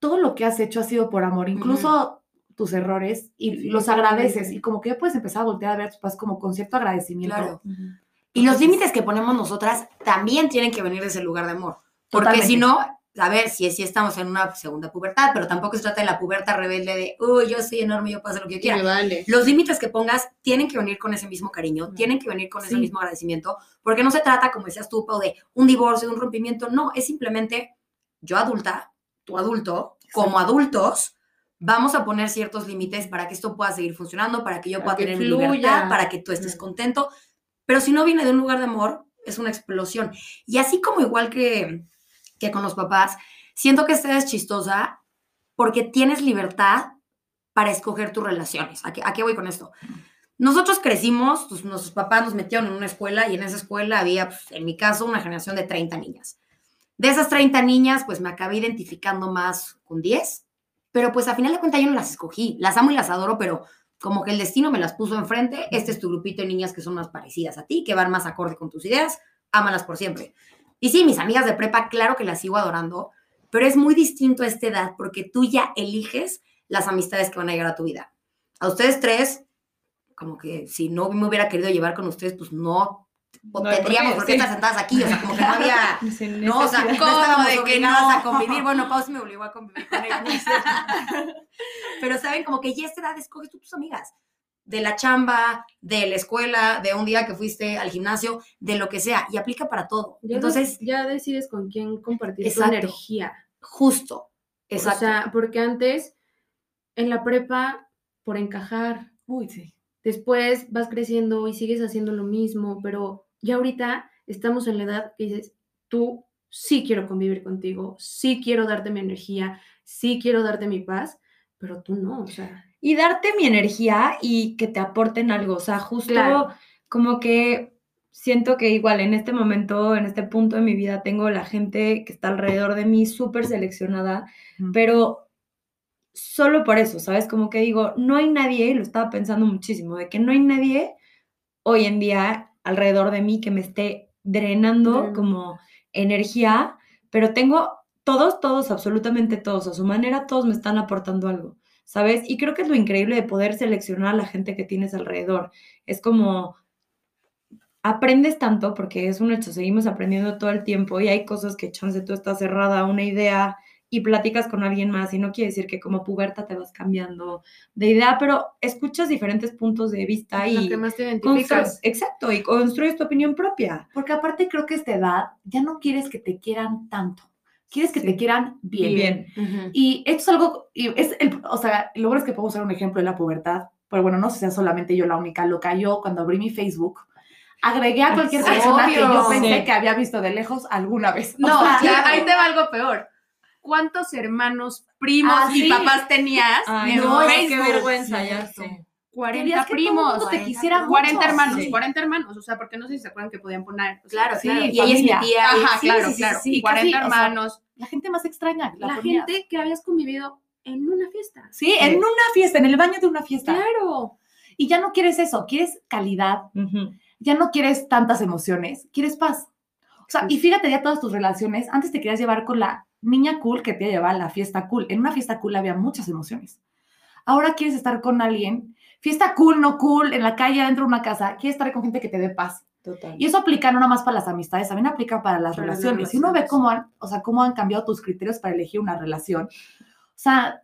todo lo que has hecho ha sido por amor, incluso tus errores, y Sí, los agradeces. Y como que ya puedes empezar a voltear a ver a tus papás como con cierto agradecimiento. Claro. Y los límites que ponemos nosotras también tienen que venir de ese lugar de amor. Porque Totalmente. si no, a ver, si si estamos en una segunda pubertad, pero tampoco se trata de la pubertad rebelde de, uy, yo soy enorme, yo puedo hacer lo que yo quiera. Me vale. Los límites que pongas tienen que venir con ese mismo cariño, tienen que venir con ese Sí. mismo agradecimiento, porque no se trata, como decías tú, Pau, de un divorcio, de un rompimiento, no, es simplemente yo adulta, tú adulto, como adultos, vamos a poner ciertos límites para que esto pueda seguir funcionando, para que yo Para pueda que tener fluya. libertad, para que tú estés Mm. contento, pero si no viene de un lugar de amor, es una explosión. Y así como igual que, que con los papás, siento que esta es chistosa porque tienes libertad para escoger tus relaciones. ¿A qué, a qué voy con esto? Nosotros crecimos, pues, nuestros papás nos metieron en una escuela y en esa escuela había, pues, en mi caso, una generación de 30 niñas. De esas 30 niñas, pues me acabé identificando más con 10, pero pues a final de cuentas yo no las escogí. Las amo y las adoro, pero como que el destino me las puso enfrente. Este es tu grupito de niñas que son más parecidas a ti, que van más acorde con tus ideas, ámalas por siempre. Y sí, mis amigas de prepa, claro que las sigo adorando, pero es muy distinto a esta edad porque tú ya eliges las amistades que van a llegar a tu vida. A ustedes tres, como que si no me hubiera querido llevar con ustedes, pues no, No tendríamos por qué sí. estar sentadas aquí, o sea, como que no había... No, o sea, no necesidad. estábamos de que no. a convivir. Bueno, Pau sí me obligó a convivir con ella. Pero saben, como que ya a esta edad escoges tú tus amigas. De la chamba, de la escuela, de un día que fuiste al gimnasio, de lo que sea. Y aplica para todo. Ya Entonces, des- ya decides con quién compartir Exacto. tu energía. justo. Exacto. O sea, porque antes, en la prepa, por encajar, Uy, sí. Después vas creciendo y sigues haciendo lo mismo, pero ya ahorita estamos en la edad que dices, tú sí quiero convivir contigo, sí quiero darte mi energía, sí quiero darte mi paz, pero tú no, o sea, y darte mi energía y que te aporten algo. O sea, justo Claro. como que siento que igual en este momento, en este punto de mi vida, tengo la gente que está alrededor de mí súper seleccionada, pero solo por eso, ¿sabes? Como que digo, no hay nadie, y lo estaba pensando muchísimo, de que no hay nadie hoy en día alrededor de mí que me esté drenando Drenando. como energía, pero tengo todos, todos, absolutamente todos, a su manera, todos me están aportando algo, ¿sabes? Y creo que es lo increíble de poder seleccionar a la gente que tienes alrededor. Es como aprendes tanto, porque es un hecho, seguimos aprendiendo todo el tiempo y hay cosas que chance tú estás cerrada a una idea y platicas con alguien más y no quiere decir que como puberta te vas cambiando de idea, pero escuchas diferentes puntos de vista lo y que más te identificas. exacto, y construyes tu opinión propia. Porque aparte creo que a esta edad ya no quieres que te quieran tanto. Quieres que Sí. te quieran bien. Bien. Ujú. Y esto es algo, y es el, o sea, lo bueno es que podemos usar un ejemplo de la pubertad, pero bueno, no sé si sea solamente yo la única loca. Yo cuando abrí mi Facebook, agregué a cualquier persona que yo obvio. pensé Sí. que había visto de lejos alguna vez. O No, sea, ya, ahí te va algo peor. ¿Cuántos hermanos, primos Ah, y sí. papás tenías Ay, en no, Facebook? qué vergüenza, ya sé. 40 Querías que todo el primos. mundo te 40 quisiera mucho. 40 hermanos, Sí. 40 hermanos, o sea, porque no sé si se acuerdan que podían poner. o sea, Claro, Sí, claro. Y ella es mi familia. tía. y- Ajá, sí, claro, sí, sí, claro. sí, sí. 40 casi, o sea, hermanos. la gente más extraña. la gente que habías convivido en una fiesta. Sí, en una fiesta, en el baño de una fiesta. Claro. Y ya no quieres eso, quieres calidad, ya no quieres tantas emociones, quieres paz. O sea, y fíjate ya todas tus relaciones, antes te querías llevar con la niña cool que te llevaba a la fiesta cool. En una fiesta cool había muchas emociones. Ahora quieres estar con alguien, fiesta cool, no cool, en la calle, dentro de una casa, quieres estar con gente que te dé paz. Total. Y eso aplica no nada más para las amistades, también aplica para las Para las relaciones. Si uno ve relaciones. cómo han, o sea, cómo han cambiado tus criterios para elegir una relación. O sea,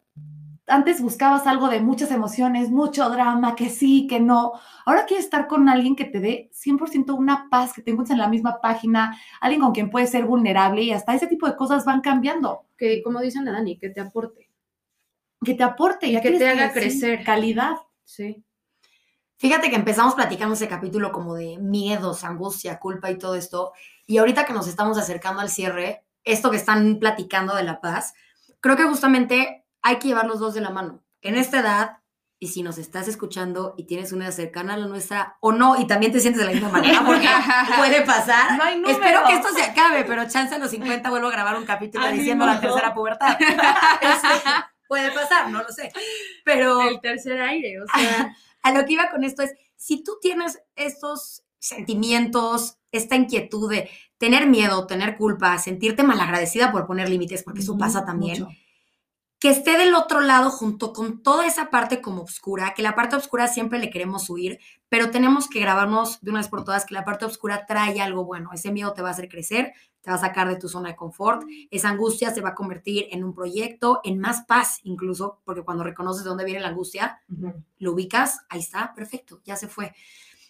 antes buscabas algo de muchas emociones, mucho drama, que sí, que no. Ahora quieres estar con alguien que te dé 100% una paz, que te encuentres en la misma página, alguien con quien puedes ser vulnerable y hasta ese tipo de cosas van cambiando. Que, como dicen Dani, que te aporte. Que te aporte, ya que te haga crecer. calidad. Sí. Fíjate que empezamos platicando ese capítulo como de miedos, angustia, culpa y todo esto. Y ahorita que nos estamos acercando al cierre, esto que están platicando de la paz, creo que justamente hay que llevar los dos de la mano. En esta edad, y si nos estás escuchando y tienes una edad cercana a la nuestra o no, y también te sientes de la misma manera, porque puede pasar. No hay. Espero que esto se acabe, pero chance a los 50 vuelvo a grabar un capítulo Ay, diciendo no. la tercera pubertad. Este, puede pasar, no lo sé. Pero El tercer aire, o sea. a lo que iba con esto es, si tú tienes estos sentimientos, esta inquietud de tener miedo, tener culpa, sentirte malagradecida por poner límites, porque eso pasa también, mucho. ¿Qué que esté del otro lado junto con toda esa parte como oscura, que la parte oscura siempre le queremos huir, pero tenemos que grabarnos de una vez por todas que la parte oscura trae algo bueno. Ese miedo te va a hacer crecer, te va a sacar de tu zona de confort, esa angustia se va a convertir en un proyecto, en más paz incluso, porque cuando reconoces de dónde viene la angustia, lo ubicas, ahí está, perfecto, ya se fue.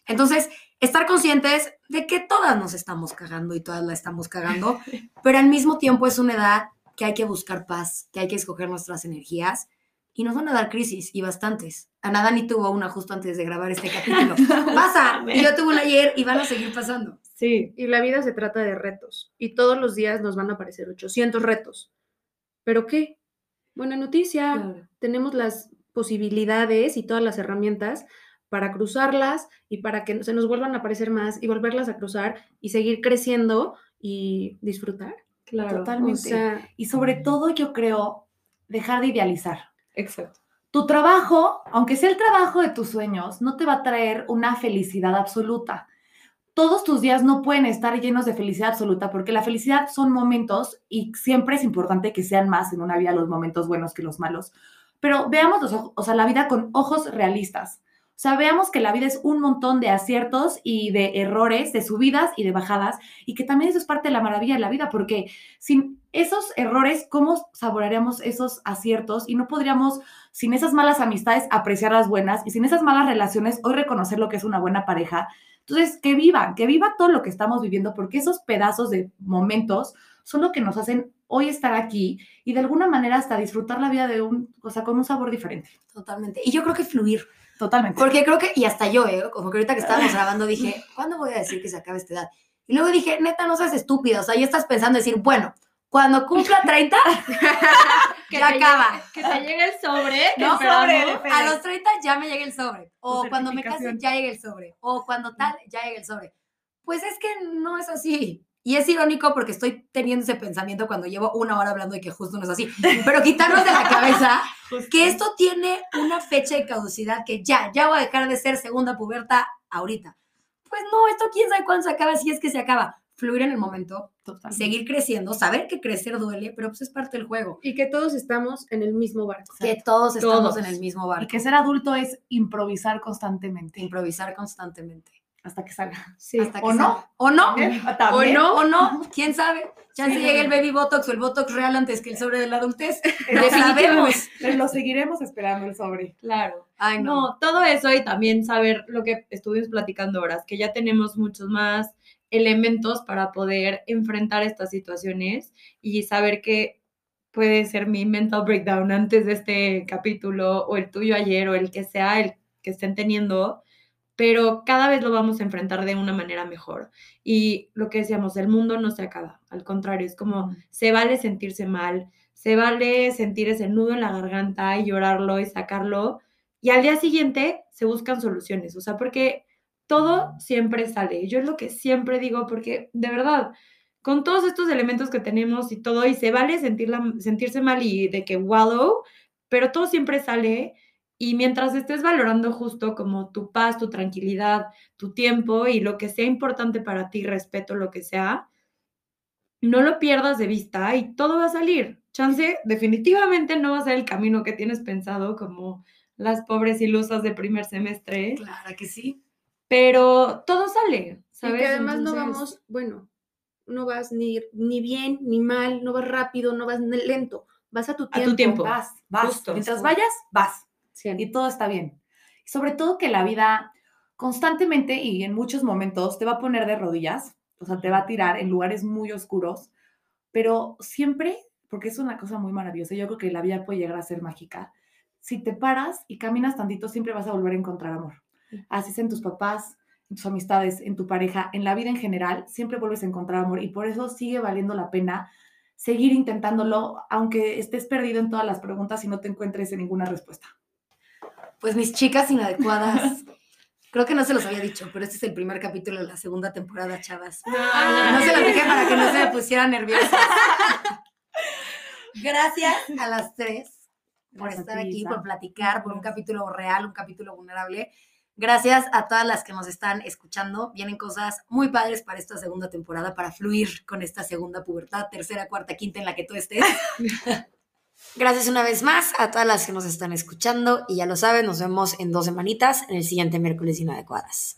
Entonces, estar conscientes de que todas nos estamos cagando y todas la estamos cagando, pero al mismo tiempo es una edad que hay que buscar paz, que hay que escoger nuestras energías y nos van a dar crisis y bastantes. Ana Dani tuvo una justo antes de grabar este capítulo. Pasa, y yo tuve una ayer y van a seguir pasando. Sí, y la vida se trata de retos y todos los días nos van a aparecer 800 retos. ¿Pero qué? Buena noticia, tenemos las posibilidades y todas las herramientas para cruzarlas y para que se nos vuelvan a aparecer más y volverlas a cruzar y seguir creciendo y disfrutar. Claro, totalmente. y sobre todo yo creo dejar de idealizar. Exacto. Tu trabajo, aunque sea el trabajo de tus sueños, no te va a traer una felicidad absoluta. Todos tus días no pueden estar llenos de felicidad absoluta porque la felicidad son momentos y siempre es importante que sean más en una vida los momentos buenos que los malos. Pero veamos los, o sea, la vida con ojos realistas. O sea, veamos que la vida es un montón de aciertos y de errores, de subidas y de bajadas, y que también eso es parte de la maravilla de la vida, porque sin esos errores, ¿cómo saborearíamos esos aciertos? Y no podríamos, sin esas malas amistades, apreciar las buenas, y sin esas malas relaciones, hoy reconocer lo que es una buena pareja. Entonces, que vivan, que viva todo lo que estamos viviendo, porque esos pedazos de momentos son lo que nos hacen hoy estar aquí y de alguna manera hasta disfrutar la vida de un, o sea, con un sabor diferente. Totalmente. Y yo creo que fluir. Totalmente. Porque creo que, y hasta yo, ¿eh? como que ahorita que estábamos grabando dije, ¿cuándo voy a decir que se acabe esta edad? Y luego dije, neta, no seas estúpida, o sea, ya estás pensando decir, bueno, cuando cumpla 30, que ya acaba. llegue- que te llegue el sobre. que No, esperamos. A los 30 ya me llega el sobre. O cuando me case ya llega el sobre. O cuando tal, ya llega el sobre. Pues es que no es así. Y es irónico porque estoy teniendo ese pensamiento cuando llevo una hora hablando de que justo no es así. Pero quitarnos de la cabeza que esto tiene una fecha de caducidad que ya, ya voy a dejar de ser segunda puberta ahorita. Pues no, esto quién sabe cuándo se acaba, si es que se acaba. Fluir en el momento, Totalmente. seguir creciendo, saber que crecer duele, pero pues es parte del juego. Y que todos estamos en el mismo barco. Que todos estamos Todos. en el mismo Y barco. que ser adulto es improvisar constantemente Improvisar constantemente. Hasta que salga. Sí. Hasta que ¿O no? ¿O no? ¿O no? ¿O no? ¿Quién sabe? Ya Sí. se llega el baby botox o el botox real antes que el sobre de la adultez. Definitivamente. sabemos. Lo seguiremos esperando el sobre. Claro. Ay, no. No, todo eso y también saber lo que estuvimos platicando ahora, que ya tenemos muchos más elementos para poder enfrentar estas situaciones y saber que puede ser mi mental breakdown antes de este capítulo o el tuyo ayer o el que sea el que estén teniendo, pero cada vez lo vamos a enfrentar de una manera mejor. Y lo que decíamos, el mundo no se acaba, al contrario, es como se vale sentirse mal, se vale sentir ese nudo en la garganta y llorarlo y sacarlo, y al día siguiente se buscan soluciones, o sea, porque todo siempre sale. Yo es lo que siempre digo, porque de verdad, con todos estos elementos que tenemos y todo, y se vale sentirla, sentirse mal y de que wallow, pero todo siempre sale. Y mientras estés valorando justo como tu paz, tu tranquilidad, tu tiempo y lo que sea importante para ti, respeto lo que sea, no lo pierdas de vista y todo va a salir. Chance, definitivamente no va a ser el camino que tienes pensado como las pobres ilusas de primer semestre, Claro que sí. pero todo sale, Y ¿sabes? que además no vamos, bueno, no vas ni, ni bien ni mal, no vas rápido, no vas lento, vas a tu A tiempo. tu tiempo. Vas, vas. Justo. Mientras vayas, vas. Y todo está bien. Y sobre todo que la vida constantemente y en muchos momentos te va a poner de rodillas, o sea, te va a tirar en lugares muy oscuros, pero siempre, porque es una cosa muy maravillosa, yo creo que la vida puede llegar a ser mágica. Si te paras y caminas tantito, siempre vas a volver a encontrar amor. Así es en tus papás, en tus amistades, en tu pareja, en la vida en general, siempre vuelves a encontrar amor y por eso sigue valiendo la pena seguir intentándolo, aunque estés perdido en todas las preguntas y no te encuentres en ninguna respuesta. Pues mis chicas inadecuadas. Creo que no se los había dicho, pero este es el primer capítulo de la segunda temporada, chavas. No se los dije para que no se me pusieran nerviosas. Gracias a las tres por Gracias estar aquí, por platicar, por un capítulo real, un capítulo vulnerable. Gracias a todas las que nos están escuchando. Vienen cosas muy padres para esta segunda temporada, para fluir con esta segunda pubertad, tercera, cuarta, quinta en la que tú estés. Gracias una vez más a todas las que nos están escuchando y ya lo saben, nos vemos en dos semanitas en el siguiente miércoles inadecuadas.